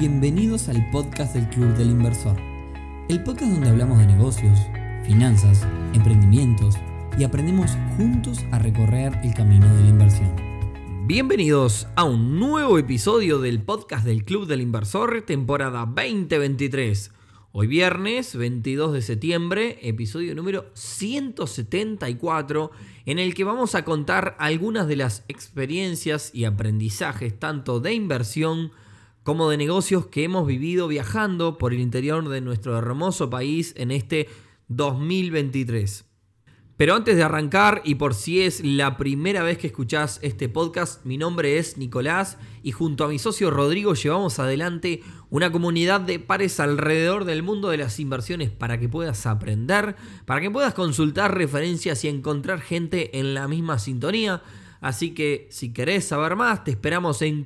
Bienvenidos al podcast del Club del Inversor, el podcast donde hablamos de negocios, finanzas, emprendimientos y aprendemos juntos a recorrer el camino de la inversión. Bienvenidos a un nuevo episodio del podcast del Club del Inversor, temporada 2023. Hoy viernes 22 de septiembre, episodio número 174, en el que vamos a contar algunas de las experiencias y aprendizajes tanto de inversión como de negocios que hemos vivido viajando por el interior de nuestro hermoso país en este 2023. Pero antes de arrancar, y por si es la primera vez que escuchás este podcast, mi nombre es Nicolás y junto a mi socio Rodrigo llevamos adelante una comunidad de pares alrededor del mundo de las inversiones para que puedas aprender, para que puedas consultar referencias y encontrar gente en la misma sintonía. Así que si querés saber más, te esperamos en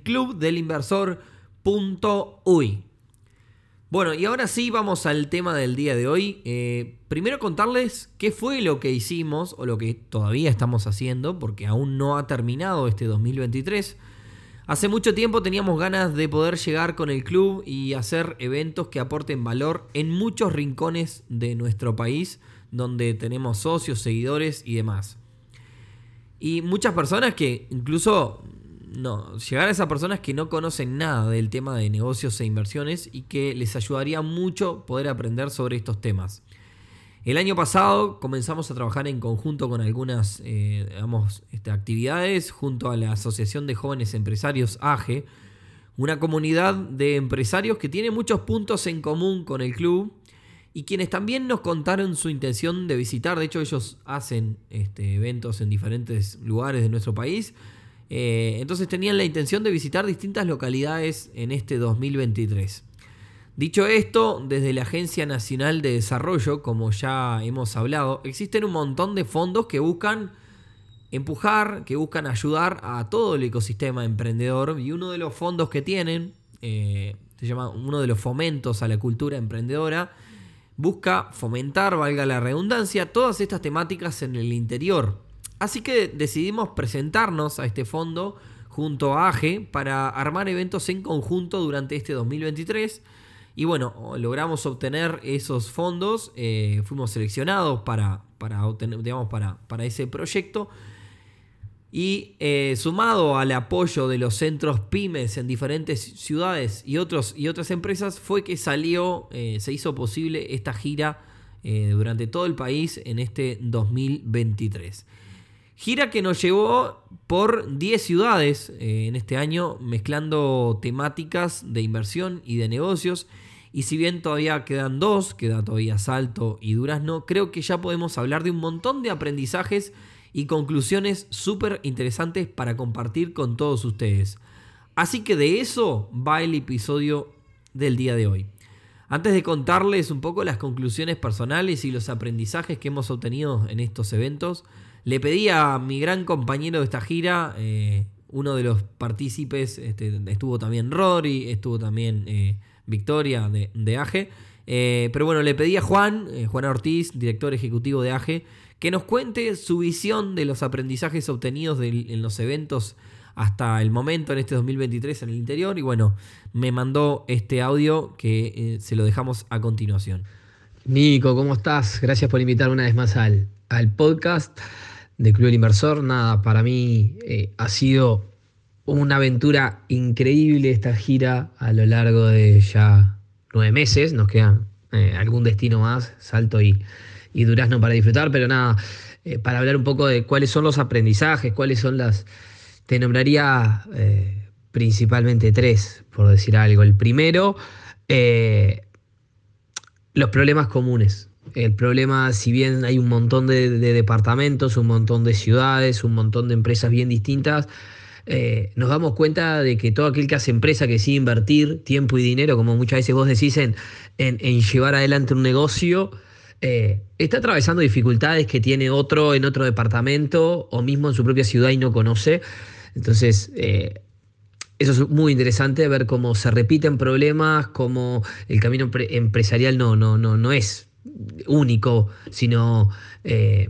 clubdelinversor.uy. Bueno, y ahora sí vamos al tema del día de hoy. Eh, primero contarles qué fue lo que hicimos o lo que todavía estamos haciendo, porque aún no ha terminado este 2023. Hace mucho tiempo teníamos ganas de poder llegar con el club y hacer eventos que aporten valor en muchos rincones de nuestro país, donde tenemos socios, seguidores y demás. Y muchas personas que incluso no, llegar a esas personas que no conocen nada del tema de negocios e inversiones y que les ayudaría mucho poder aprender sobre estos temas. El año pasado comenzamos a trabajar en conjunto con algunas eh, este, actividades junto a la Asociación de Jóvenes Empresarios AGE, una comunidad de empresarios que tiene muchos puntos en común con el club y quienes también nos contaron su intención de visitar. De hecho, ellos hacen este, eventos en diferentes lugares de nuestro país eh, entonces tenían la intención de visitar distintas localidades en este 2023. Dicho esto, desde la Agencia Nacional de Desarrollo, como ya hemos hablado, existen un montón de fondos que buscan empujar, que buscan ayudar a todo el ecosistema emprendedor y uno de los fondos que tienen, eh, se llama uno de los fomentos a la cultura emprendedora, busca fomentar, valga la redundancia, todas estas temáticas en el interior Así que decidimos presentarnos a este fondo junto a AGE para armar eventos en conjunto durante este 2023. Y bueno, logramos obtener esos fondos, eh, fuimos seleccionados para, para, obtener, digamos, para, para ese proyecto. Y eh, sumado al apoyo de los centros pymes en diferentes ciudades y, otros, y otras empresas, fue que salió, eh, se hizo posible esta gira durante todo el país en este 2023. Gira que nos llevó por 10 ciudades eh, en este año, mezclando temáticas de inversión y de negocios. Y si bien todavía quedan dos, queda todavía Salto y Durazno, creo que ya podemos hablar de un montón de aprendizajes y conclusiones súper interesantes para compartir con todos ustedes. Así que de eso va el episodio del día de hoy. Antes de contarles un poco las conclusiones personales y los aprendizajes que hemos obtenido en estos eventos, le pedí a mi gran compañero de esta gira, eh, uno de los partícipes, este, estuvo también Rory, estuvo también eh, Victoria de, de AGE. Eh, pero bueno, le pedí a Juan, Juan Ortiz, director ejecutivo de AGE, que nos cuente su visión de los aprendizajes obtenidos en los eventos hasta el momento en este 2023 en el interior. Y bueno, me mandó este audio que se lo dejamos a continuación. Nico, ¿cómo estás? Gracias por invitar una vez más al, al podcast de Club del Inversor. Nada, para mí eh, ha sido una aventura increíble esta gira a lo largo de ya nueve meses. Nos queda eh, algún destino más, Salto y, y, Durazno para disfrutar, pero nada, eh, para hablar un poco de cuáles son los aprendizajes, cuáles son las... Te nombraría principalmente tres, por decir algo. El primero, los problemas comunes. El problema, si bien hay un montón de, departamentos, un montón de ciudades, un montón de empresas bien distintas, eh, nos damos cuenta de que todo aquel que hace empresa, que sigue invertir tiempo y dinero, como muchas veces vos decís, en, llevar adelante un negocio, eh, está atravesando dificultades que tiene otro en otro departamento o mismo en su propia ciudad y no conoce. Entonces, eh, eso es muy interesante, ver cómo se repiten problemas, cómo el camino empresarial no, no, no, no es único, sino eh,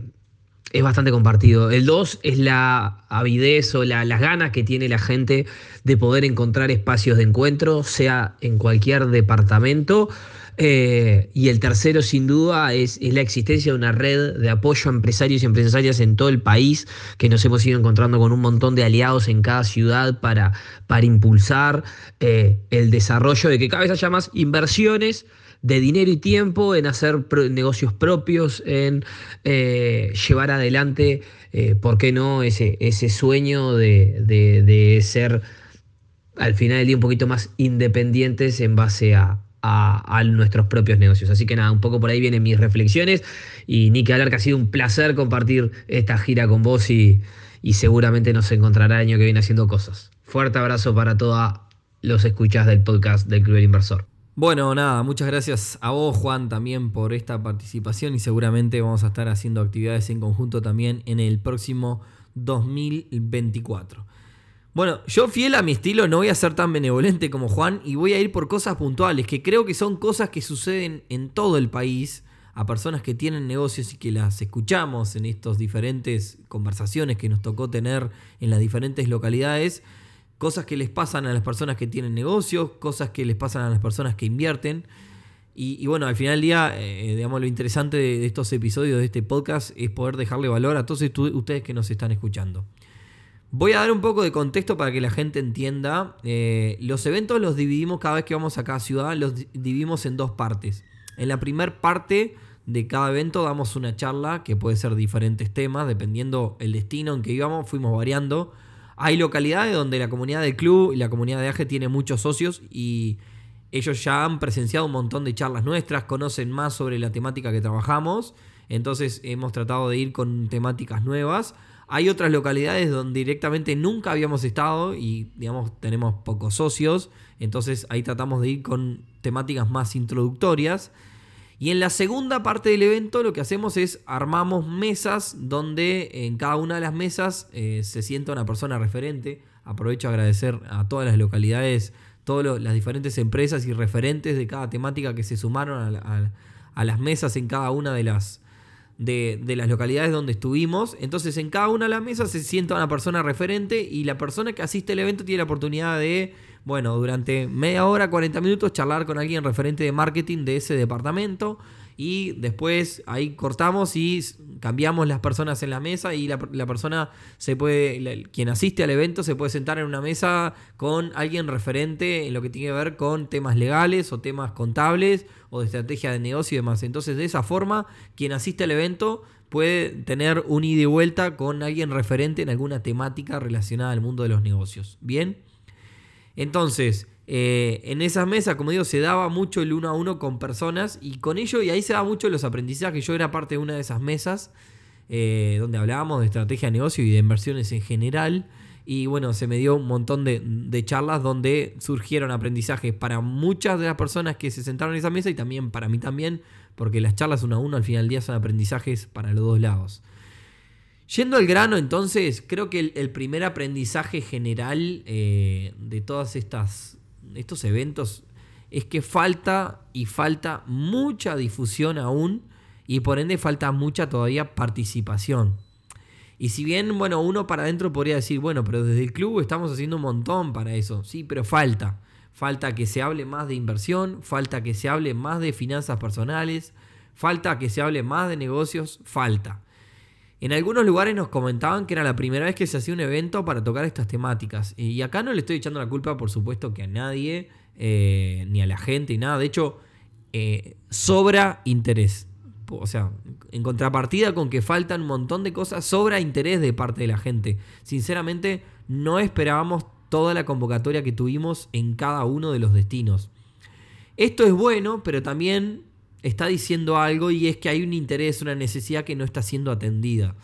es bastante compartido. El dos es la avidez o las ganas que tiene la gente de poder encontrar espacios de encuentro, sea en cualquier departamento. Eh, y el tercero, sin duda, es, la existencia de una red de apoyo a empresarios y empresarias en todo el país, que nos hemos ido encontrando con un montón de aliados en cada ciudad para, para impulsar eh, el desarrollo de que cada vez haya más inversiones de dinero y tiempo en hacer negocios propios, en eh, llevar adelante, ¿por qué no?, ese, ese sueño de, de ser al final del día un poquito más independientes en base a, a, nuestros propios negocios. Así que nada, un poco por ahí vienen mis reflexiones y ni que que ha sido un placer compartir esta gira con vos y, seguramente nos encontrará el año que viene haciendo cosas. Fuerte abrazo para todos los escuchas del podcast del Club del Inversor. Bueno, nada, muchas gracias a vos, Juan, también por esta participación y seguramente vamos a estar haciendo actividades en conjunto también en el próximo 2024. Bueno, yo fiel a mi estilo no voy a ser tan benevolente como Juan y voy a ir por cosas puntuales, que creo que son cosas que suceden en todo el país a personas que tienen negocios y que las escuchamos en estas diferentes conversaciones que nos tocó tener en las diferentes localidades, cosas que les pasan a las personas que tienen negocios, cosas que les pasan a las personas que invierten. Y, bueno, al final del día, eh, digamos, lo interesante de, estos episodios de este podcast es poder dejarle valor a todos ustedes que nos están escuchando. Voy a dar un poco de contexto para que la gente entienda. Eh, los eventos los dividimos cada vez que vamos a cada ciudad, los dividimos en dos partes. En la primera parte de cada evento damos una charla que puede ser diferentes temas, dependiendo el destino en que íbamos, fuimos variando. Hay localidades donde la comunidad del club y la comunidad de AGE tiene muchos socios y ellos ya han presenciado un montón de charlas nuestras, conocen más sobre la temática que trabajamos, entonces hemos tratado de ir con temáticas nuevas. Hay otras localidades donde directamente nunca habíamos estado y, digamos, tenemos pocos socios. Entonces ahí tratamos de ir con temáticas más introductorias. Y en la segunda parte del evento lo que hacemos es armamos mesas donde en cada una de las mesas eh, se sienta una persona referente. Aprovecho a agradecer a todas las localidades, todas las diferentes empresas y referentes de cada temática que se sumaron a las mesas en cada una de las, de, las localidades donde estuvimos. Entonces en cada una de las mesas se sienta una persona referente y la persona que asiste al evento tiene la oportunidad de, bueno, durante media hora, 40 minutos, charlar con alguien referente de marketing de ese departamento y después ahí cortamos y cambiamos las personas en la mesa y la, persona se puede, quien asiste al evento se puede sentar en una mesa con alguien referente en lo que tiene que ver con temas legales o temas contables o de estrategia de negocio y demás. Entonces de esa forma quien asiste al evento puede tener un ida y vuelta con alguien referente en alguna temática relacionada al mundo de los negocios. Bien, entonces eh, en esas mesas, como digo, se daba mucho el uno a uno con personas y con ello, y ahí se daba mucho los aprendizajes. Yo era parte de una de esas mesas eh, donde hablábamos de estrategia de negocio y de inversiones en general. Y bueno, se me dio un montón de, charlas donde surgieron aprendizajes para muchas de las personas que se sentaron en esa mesa y también para mí también, porque las charlas uno a uno al final del día son aprendizajes para los dos lados. Yendo al grano, entonces, creo que el, primer aprendizaje general eh, de estas estos eventos es que falta y falta mucha difusión aún y por ende falta mucha todavía participación. Y si bien, bueno, uno para adentro podría decir, bueno, pero desde el club estamos haciendo un montón para eso, sí, pero falta. Falta que se hable más de inversión, falta que se hable más de finanzas personales, falta que se hable más de negocios, falta. En algunos lugares nos comentaban que era la primera vez que se hacía un evento para tocar estas temáticas. Y acá no le estoy echando la culpa, por supuesto, que a nadie, eh, ni a la gente, y nada. De hecho, eh, sobra interés. O sea, en contrapartida con que faltan un montón de cosas, sobra interés de parte de la gente. Sinceramente, no esperábamos toda la convocatoria que tuvimos en cada uno de los destinos. Esto es bueno, pero también está diciendo algo y es que hay un interés, una necesidad que no está siendo atendida.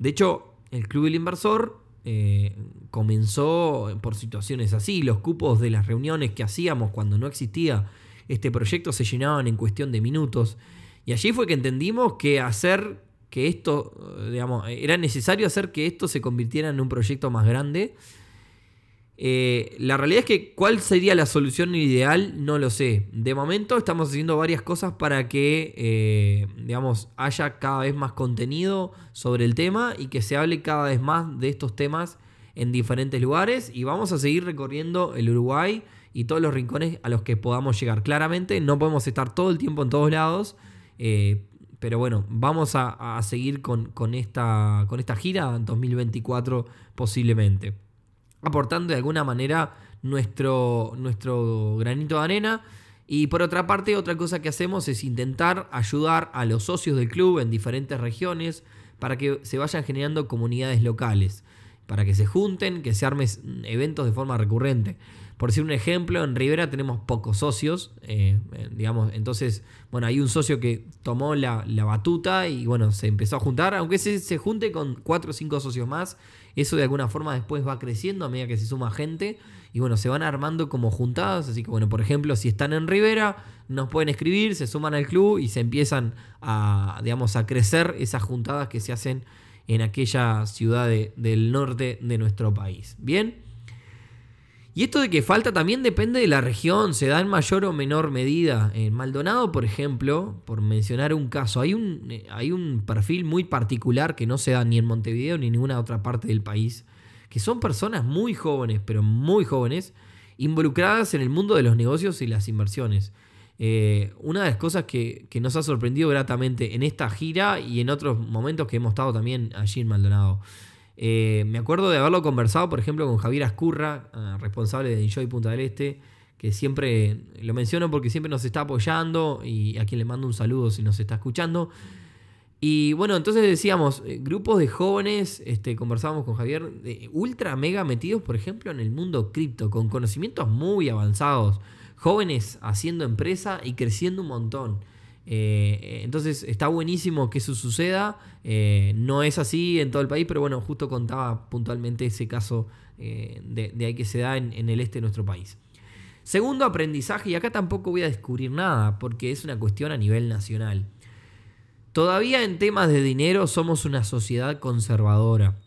De hecho, el Club del Inversor eh, comenzó por situaciones así. Los cupos de las reuniones que hacíamos cuando no existía este proyecto se llenaban en cuestión de minutos. Y allí fue que entendimos que hacer que esto, digamos, era necesario hacer que esto se convirtiera en un proyecto más grande. Eh, la realidad es que cuál sería la solución ideal, no lo sé. De momento estamos haciendo varias cosas para que, eh, digamos, haya cada vez más contenido sobre el tema y que se hable cada vez más de estos temas en diferentes lugares. Y vamos a seguir recorriendo el Uruguay y todos los rincones a los que podamos llegar. Claramente no podemos estar todo el tiempo en todos lados. Eh, pero bueno, vamos a, seguir con, esta, con esta gira en 2024 posiblemente aportando de alguna manera nuestro, nuestro granito de arena. Y por otra parte, otra cosa que hacemos es intentar ayudar a los socios del club en diferentes regiones para que se vayan generando comunidades locales, para que se junten, que se armen eventos de forma recurrente. Por decir un ejemplo, en Rivera tenemos pocos socios, eh, digamos, entonces, bueno, hay un socio que tomó la, batuta y bueno, se empezó a juntar, aunque se, se junte con cuatro o cinco socios más, eso de alguna forma después va creciendo a medida que se suma gente y bueno, se van armando como juntadas, así que bueno, por ejemplo, si están en Rivera, nos pueden escribir, se suman al club y se empiezan a, digamos, a crecer esas juntadas que se hacen en aquella ciudad del norte de nuestro país. Bien. Y esto de que falta también depende de la región, se da en mayor o menor medida. En Maldonado, por ejemplo, por mencionar un caso, hay un, eh, hay un perfil muy particular que no se da ni en Montevideo ni en ninguna otra parte del país, que son personas muy jóvenes, pero muy jóvenes, involucradas en el mundo de los negocios y las inversiones. Eh, una de las cosas que, que, nos ha sorprendido gratamente en esta gira y en otros momentos que hemos estado también allí en Maldonado. Eh, me acuerdo de haberlo conversado, por ejemplo, con Javier Ascurra, ah, responsable de Enjoy Punta del Este, que siempre lo menciono porque siempre nos está apoyando y a quien le mando un saludo si nos está escuchando. Y bueno, entonces decíamos, eh, grupos de jóvenes, este, conversábamos con Javier, ultra mega metidos, por ejemplo, en el mundo cripto, con conocimientos muy avanzados, jóvenes haciendo empresa y creciendo un montón. Eh, entonces está buenísimo que eso suceda. Eh, no es así en todo el país, pero bueno, justo contaba puntualmente ese caso eh, de, ahí que se da en, en, el este de nuestro país. Segundo aprendizaje, y acá tampoco voy a descubrir nada, porque es una cuestión a nivel nacional. Todavía en temas de dinero somos una sociedad conservadora.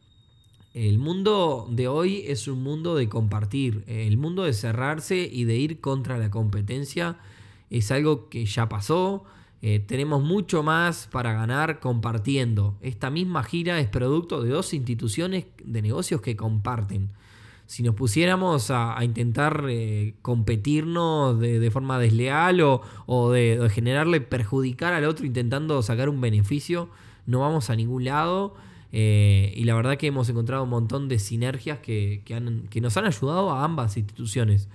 El mundo de hoy es un mundo de compartir, el mundo de cerrarse y de ir contra la competencia es algo que ya pasó, eh, tenemos mucho más para ganar compartiendo. Esta misma gira es producto de dos instituciones de negocios que comparten. Si nos pusiéramos a, intentar eh, competirnos de, forma desleal o, de, generarle perjudicar al otro intentando sacar un beneficio, no vamos a ningún lado. Eh, y la verdad que hemos encontrado un montón de sinergias que, que nos han ayudado a ambas instituciones.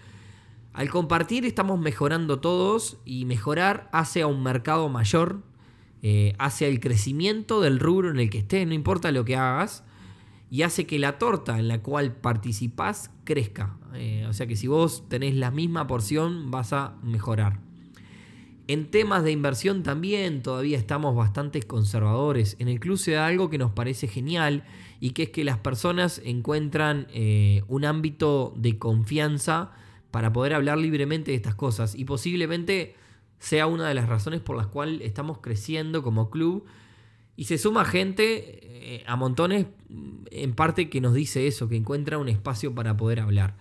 Al compartir estamos mejorando todos y mejorar hace a un mercado mayor, eh, hace el crecimiento del rubro en el que estés, no importa lo que hagas, y hace que la torta en la cual participás crezca. Eh, o sea que si vos tenés la misma porción vas a mejorar. En temas de inversión también todavía estamos bastante conservadores. En el club se da algo que nos parece genial y que es que las personas encuentran eh, un ámbito de confianza para poder hablar libremente de estas cosas. Y posiblemente sea una de las razones por las cuales estamos creciendo como club. Y se suma gente eh, a montones, en parte que nos dice eso, que encuentra un espacio para poder hablar.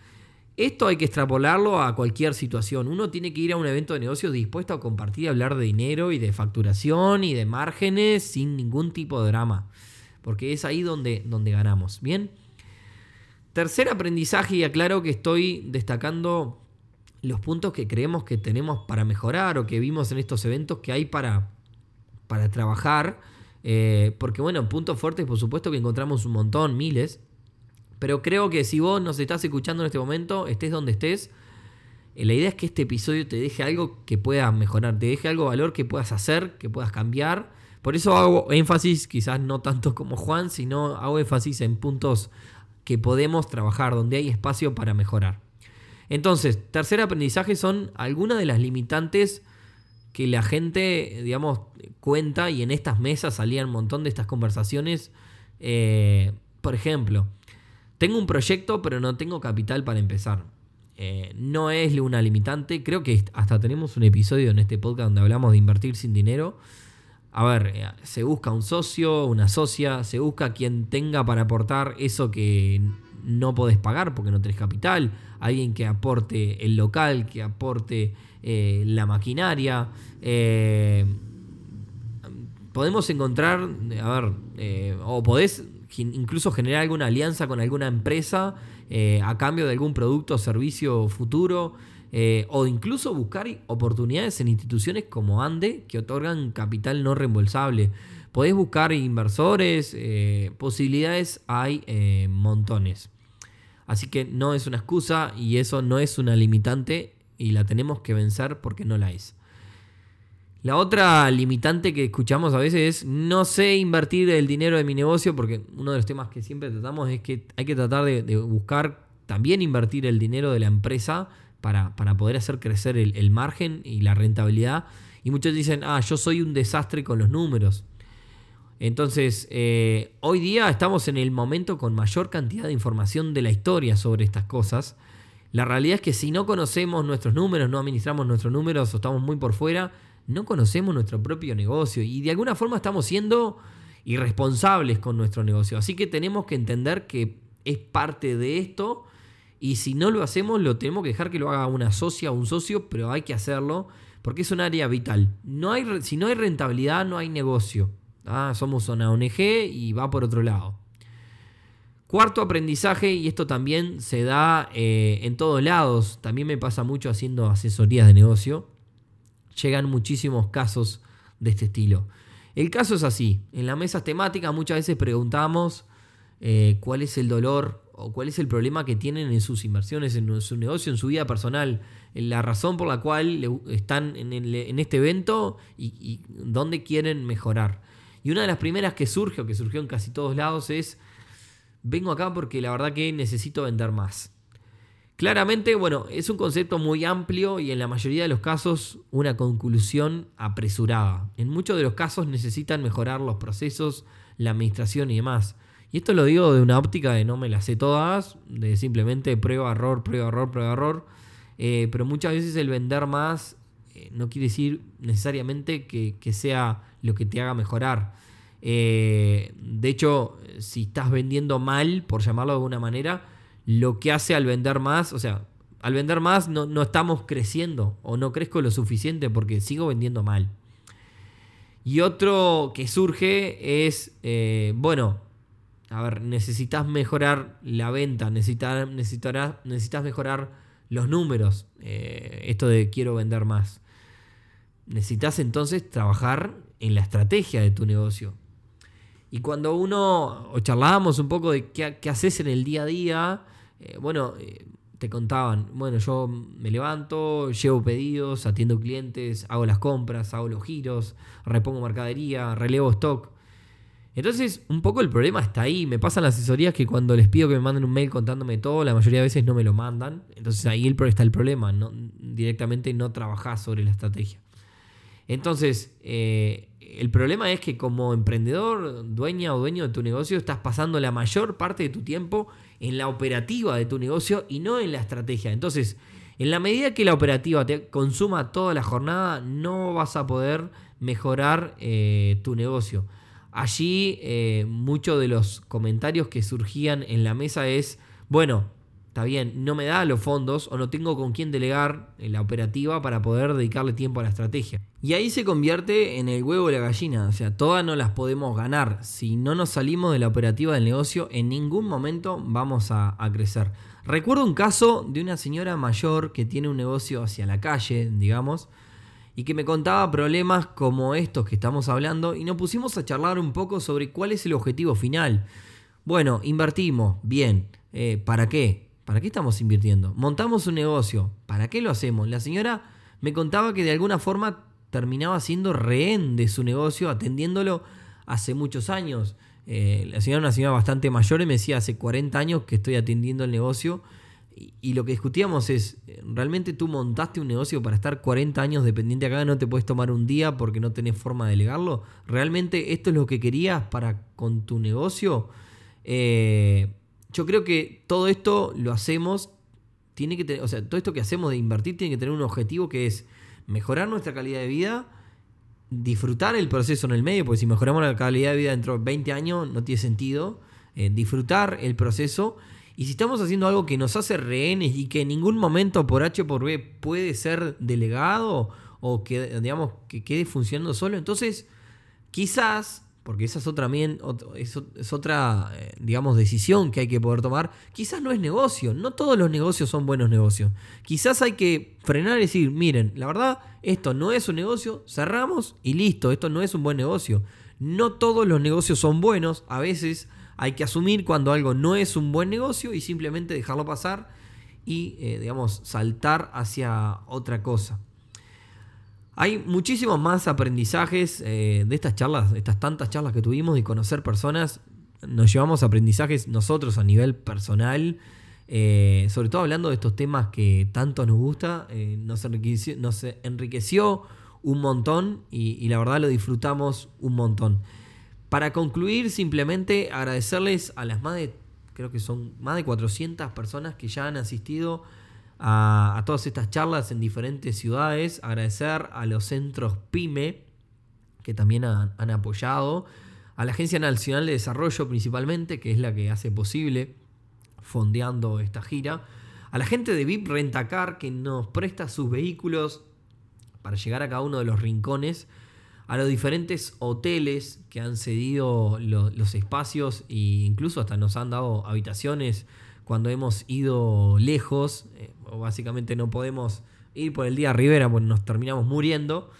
Esto hay que extrapolarlo a cualquier situación. Uno tiene que ir a un evento de negocios dispuesto a compartir y hablar de dinero y de facturación y de márgenes sin ningún tipo de drama. Porque es ahí donde, donde ganamos. Bien. Tercer aprendizaje, y aclaro que estoy destacando los puntos que creemos que tenemos para mejorar o que vimos en estos eventos que hay para, para trabajar. Eh, porque bueno, puntos fuertes por supuesto que encontramos un montón, miles. Pero creo que si vos nos estás escuchando en este momento, estés donde estés, eh, la idea es que este episodio te deje algo que pueda mejorar, te deje algo de valor que puedas hacer, que puedas cambiar. Por eso hago énfasis, quizás no tanto como Juan, sino hago énfasis en puntos que podemos trabajar, donde hay espacio para mejorar. Entonces, tercer aprendizaje son algunas de las limitantes que la gente, digamos, cuenta y en estas mesas salían un montón de estas conversaciones. Eh, por ejemplo, tengo un proyecto pero no tengo capital para empezar. Eh, no es una limitante. Creo que hasta tenemos un episodio en este podcast donde hablamos de invertir sin dinero. A ver, eh, se busca un socio, una socia, se busca quien tenga para aportar eso que no podés pagar porque no tenés capital, alguien que aporte el local, que aporte eh, la maquinaria. Eh, podemos encontrar, a ver, eh, o podés incluso generar alguna alianza con alguna empresa a cambio de algún producto o servicio futuro. O incluso buscar oportunidades en instituciones como ANDE que otorgan capital no reembolsable. Podés buscar inversores, posibilidades hay montones. Así que no es una excusa y eso no es una limitante y la tenemos que vencer porque no la es. La otra limitante que escuchamos a veces es no sé invertir el dinero de mi negocio porque uno de los temas que siempre tratamos es que hay que tratar de, buscar también invertir el dinero de la empresa para, poder hacer crecer el, margen y la rentabilidad. Y muchos dicen, ah, yo soy un desastre con los números. Entonces, eh, hoy día estamos en el momento con mayor cantidad de información de la historia sobre estas cosas. La realidad es que si no conocemos nuestros números, no administramos nuestros números o estamos muy por fuera, no conocemos nuestro propio negocio y de alguna forma estamos siendo irresponsables con nuestro negocio. Así que tenemos que entender que es parte de esto y si no lo hacemos lo tenemos que dejar que lo haga una socia o un socio, pero hay que hacerlo porque es un área vital. No hay, si no hay rentabilidad, no hay negocio. Ah, somos una ONG y va por otro lado. Cuarto aprendizaje, y esto también se da eh, en todos lados, también me pasa mucho haciendo asesorías de negocio, llegan muchísimos casos de este estilo. El caso es así, en las mesas temáticas muchas veces preguntamos eh, cuál es el dolor o cuál es el problema que tienen en sus inversiones, en su negocio, en su vida personal, la razón por la cual están en, este evento y, y dónde quieren mejorar. Y una de las primeras que surge, o que surgió en casi todos lados, es vengo acá porque la verdad que necesito vender más. Claramente, bueno, es un concepto muy amplio y en la mayoría de los casos una conclusión apresurada. En muchos de los casos necesitan mejorar los procesos, la administración y demás. Y esto lo digo de una óptica de no me las sé todas, de simplemente prueba, error, prueba, error, prueba, error. Eh, pero muchas veces el vender más eh, no quiere decir necesariamente que, que sea lo que te haga mejorar. Eh, de hecho, si estás vendiendo mal, por llamarlo de alguna manera, lo que hace al vender más, o sea, al vender más no, estamos creciendo o no crezco lo suficiente porque sigo vendiendo mal. Y otro que surge es, bueno, a ver, necesitas mejorar la venta, necesitas, necesitas mejorar los números, eh, esto de quiero vender más. Necesitas entonces trabajar en la estrategia de tu negocio. Y cuando uno, o charlábamos un poco de qué, haces en el día a día, eh, bueno, eh, te contaban, bueno, yo me levanto, llevo pedidos, atiendo clientes, hago las compras, hago los giros, repongo mercadería, relevo stock. Entonces, un poco el problema está ahí. Me pasan las asesorías que cuando les pido que me manden un mail contándome todo, la mayoría de veces no me lo mandan. Entonces ahí está el problema. No, directamente no trabajás sobre la estrategia. Entonces, eh, el problema es que como emprendedor, dueña o dueño de tu negocio, estás pasando la mayor parte de tu tiempo en la operativa de tu negocio y no en la estrategia. Entonces, en la medida que la operativa te consuma toda la jornada, no vas a poder mejorar eh, tu negocio. Allí eh, muchos de los comentarios que surgían en la mesa es, bueno, está bien, no me da los fondos o no tengo con quién delegar la operativa para poder dedicarle tiempo a la estrategia. Y ahí se convierte en el huevo y la gallina, o sea, todas no las podemos ganar. Si no nos salimos de la operativa del negocio, en ningún momento vamos a, crecer. Recuerdo un caso de una señora mayor que tiene un negocio hacia la calle, digamos, y que me contaba problemas como estos que estamos hablando y nos pusimos a charlar un poco sobre cuál es el objetivo final. Bueno, invertimos, bien, eh, ¿para qué? ¿Para qué estamos invirtiendo? Montamos un negocio. ¿Para qué lo hacemos? La señora me contaba que de alguna forma terminaba siendo rehén de su negocio, atendiéndolo hace muchos años. Eh, la señora era una señora bastante mayor y me decía, hace 40 años que estoy atendiendo el negocio. Y, lo que discutíamos es, ¿realmente tú montaste un negocio para estar 40 años dependiente acá? ¿No te puedes tomar un día porque no tenés forma de delegarlo? ¿Realmente esto es lo que querías para con tu negocio? Eh, yo creo que todo esto lo hacemos, tiene que tener, o sea, todo esto que hacemos de invertir tiene que tener un objetivo que es mejorar nuestra calidad de vida, disfrutar el proceso en el medio, porque si mejoramos la calidad de vida dentro de 20 años no tiene sentido, eh, disfrutar el proceso Y si estamos haciendo algo que nos hace rehenes y que en ningún momento por H por B puede ser delegado o que, digamos, que quede funcionando solo, entonces quizás porque esa es otra, es otra eh, digamos, decisión que hay que poder tomar. Quizás no es negocio, no todos los negocios son buenos negocios. Quizás hay que frenar y decir, miren, la verdad, esto no es un negocio, cerramos y listo, esto no es un buen negocio. No todos los negocios son buenos, a veces hay que asumir cuando algo no es un buen negocio y simplemente dejarlo pasar y, eh, digamos, saltar hacia otra cosa. Hay muchísimos más aprendizajes eh, de estas charlas, de estas tantas charlas que tuvimos y conocer personas. Nos llevamos aprendizajes nosotros a nivel personal, eh, sobre todo hablando de estos temas que tanto nos gusta. Eh, nos, enriqueció, un montón y, la verdad lo disfrutamos un montón. Para concluir, simplemente agradecerles a las más de, creo que son más de 400 personas que ya han asistido a, todas estas charlas en diferentes ciudades, agradecer a los centros PYME que también han, apoyado, a la Agencia Nacional de Desarrollo principalmente, que es la que hace posible fondeando esta gira, a la gente de VIP Rentacar que nos presta sus vehículos para llegar a cada uno de los rincones, a los diferentes hoteles que han cedido los espacios e incluso hasta nos han dado habitaciones cuando hemos ido lejos, eh, básicamente no podemos ir por el día a Rivera porque nos terminamos muriendo.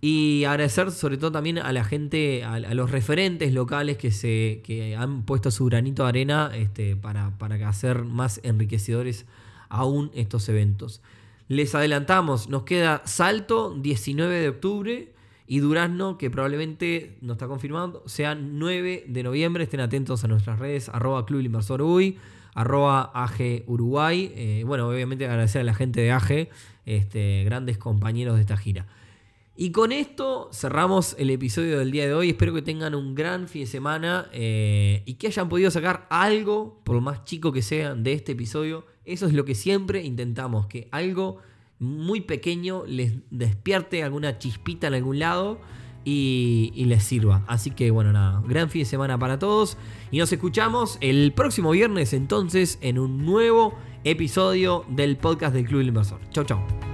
Y agradecer sobre todo también a la gente, a, los referentes locales que, se, que han puesto su granito de arena este, para, para hacer más enriquecedores aún estos eventos. Les adelantamos, nos queda Salto 19 de octubre y Durazno, que probablemente no está confirmado, sea 9 de noviembre. Estén atentos a nuestras redes, arroba Club Inversor UI arroba Uruguay. Eh, bueno, obviamente agradecer a la gente de AG, este, grandes compañeros de esta gira. Y con esto cerramos el episodio del día de hoy. Espero que tengan un gran fin de semana eh, y que hayan podido sacar algo, por más chico que sea, de este episodio. Eso es lo que siempre intentamos, que algo muy pequeño les despierte alguna chispita en algún lado y, les sirva. Así que bueno, nada, gran fin de semana para todos y nos escuchamos el próximo viernes entonces en un nuevo episodio del podcast del Club del Inversor. Chau, chau.